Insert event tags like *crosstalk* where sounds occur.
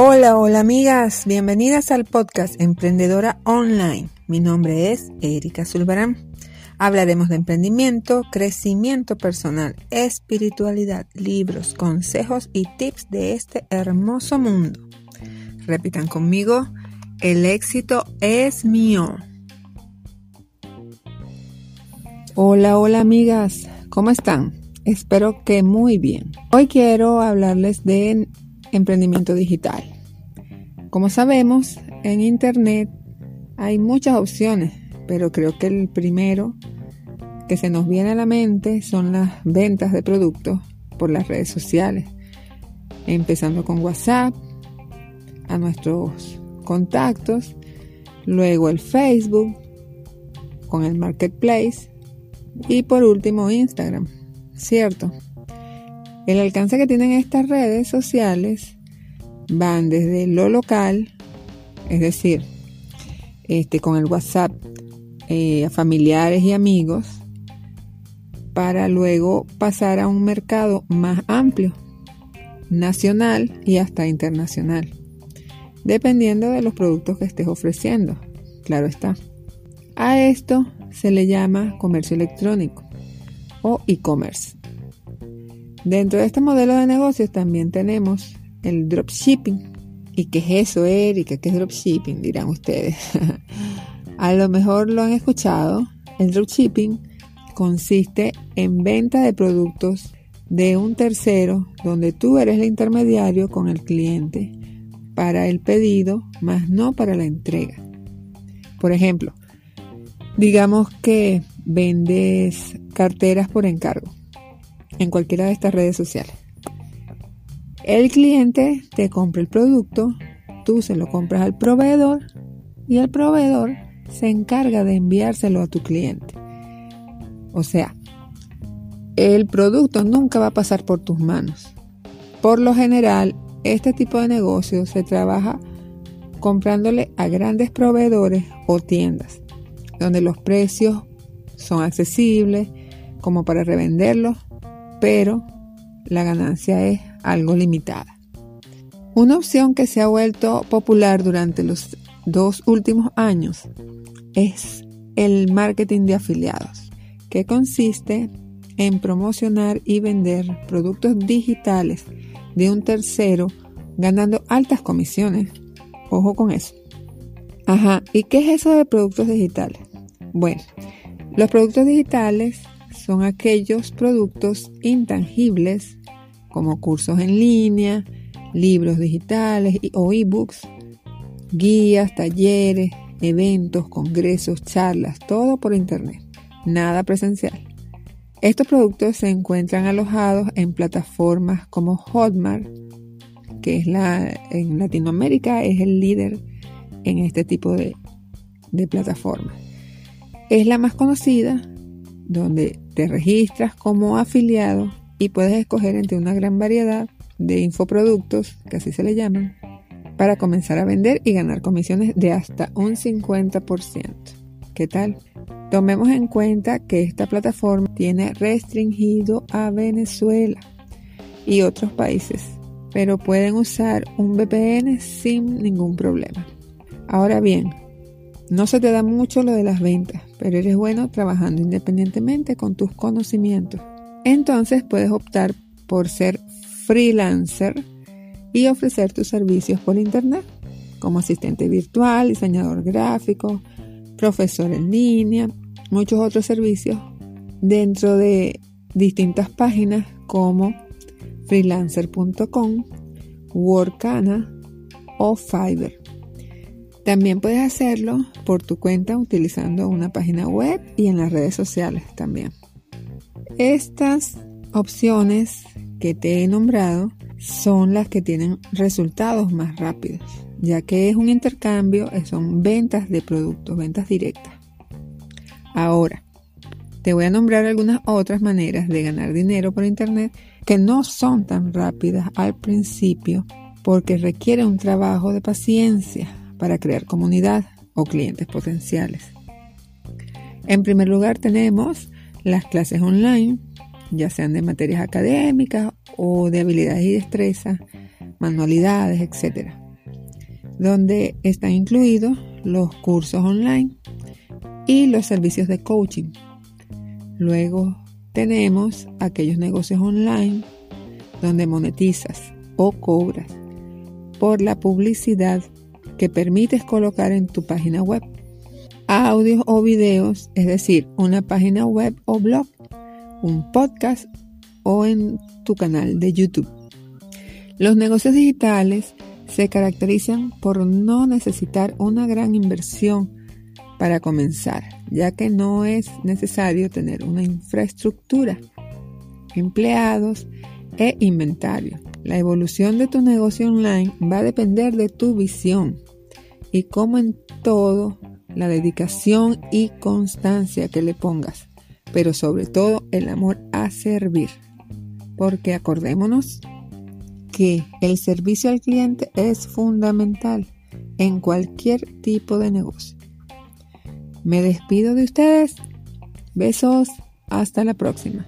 Hola, hola amigas, bienvenidas al podcast Emprendedora Online. Mi nombre es Erika Zulbarán. Hablaremos de emprendimiento, crecimiento personal, espiritualidad, libros, consejos y tips de este hermoso mundo. Repitan conmigo, el éxito es mío. Hola, hola amigas, ¿cómo están? Espero que muy bien. Hoy quiero hablarles de emprendimiento digital. Como sabemos, en Internet hay muchas opciones, pero creo que el primero que se nos viene a la mente son las ventas de productos por las redes sociales, empezando con WhatsApp, a nuestros contactos, luego el Facebook, con el Marketplace y por último Instagram, ¿cierto? El alcance que tienen estas redes sociales van desde lo local, es decir, este, con el WhatsApp eh, a familiares y amigos, para luego pasar a un mercado más amplio, nacional y hasta internacional, dependiendo de los productos que estés ofreciendo, claro está. A esto se le llama comercio electrónico o e-commerce. Dentro de este modelo de negocios también tenemos el dropshipping. ¿Y qué es eso, Erika? ¿Qué es dropshipping? Dirán ustedes. *laughs* A lo mejor lo han escuchado. El dropshipping consiste en venta de productos de un tercero donde tú eres el intermediario con el cliente para el pedido, más no para la entrega. Por ejemplo, digamos que vendes carteras por encargo en cualquiera de estas redes sociales. El cliente te compra el producto, tú se lo compras al proveedor y el proveedor se encarga de enviárselo a tu cliente. O sea, el producto nunca va a pasar por tus manos. Por lo general, este tipo de negocio se trabaja comprándole a grandes proveedores o tiendas, donde los precios son accesibles como para revenderlos pero la ganancia es algo limitada. Una opción que se ha vuelto popular durante los dos últimos años es el marketing de afiliados, que consiste en promocionar y vender productos digitales de un tercero ganando altas comisiones. Ojo con eso. Ajá, ¿y qué es eso de productos digitales? Bueno, los productos digitales son aquellos productos intangibles como cursos en línea, libros digitales o ebooks, guías, talleres, eventos, congresos, charlas, todo por internet, nada presencial. Estos productos se encuentran alojados en plataformas como Hotmart, que es la en Latinoamérica es el líder en este tipo de, de plataformas. Es la más conocida donde te registras como afiliado y puedes escoger entre una gran variedad de infoproductos, que así se le llaman, para comenzar a vender y ganar comisiones de hasta un 50%. ¿Qué tal? Tomemos en cuenta que esta plataforma tiene restringido a Venezuela y otros países, pero pueden usar un VPN sin ningún problema. Ahora bien, no se te da mucho lo de las ventas, pero eres bueno trabajando independientemente con tus conocimientos. Entonces puedes optar por ser freelancer y ofrecer tus servicios por internet, como asistente virtual, diseñador gráfico, profesor en línea, muchos otros servicios dentro de distintas páginas como freelancer.com, Workana o Fiverr. También puedes hacerlo por tu cuenta utilizando una página web y en las redes sociales también. Estas opciones que te he nombrado son las que tienen resultados más rápidos, ya que es un intercambio, son ventas de productos, ventas directas. Ahora, te voy a nombrar algunas otras maneras de ganar dinero por Internet que no son tan rápidas al principio porque requiere un trabajo de paciencia para crear comunidad o clientes potenciales. En primer lugar tenemos las clases online, ya sean de materias académicas o de habilidades y destrezas, manualidades, etc. donde están incluidos los cursos online y los servicios de coaching. Luego tenemos aquellos negocios online donde monetizas o cobras por la publicidad que permites colocar en tu página web. Audios o videos, es decir, una página web o blog, un podcast o en tu canal de YouTube. Los negocios digitales se caracterizan por no necesitar una gran inversión para comenzar, ya que no es necesario tener una infraestructura, empleados e inventario. La evolución de tu negocio online va a depender de tu visión y como en todo, la dedicación y constancia que le pongas, pero sobre todo el amor a servir. Porque acordémonos que el servicio al cliente es fundamental en cualquier tipo de negocio. Me despido de ustedes. Besos. Hasta la próxima.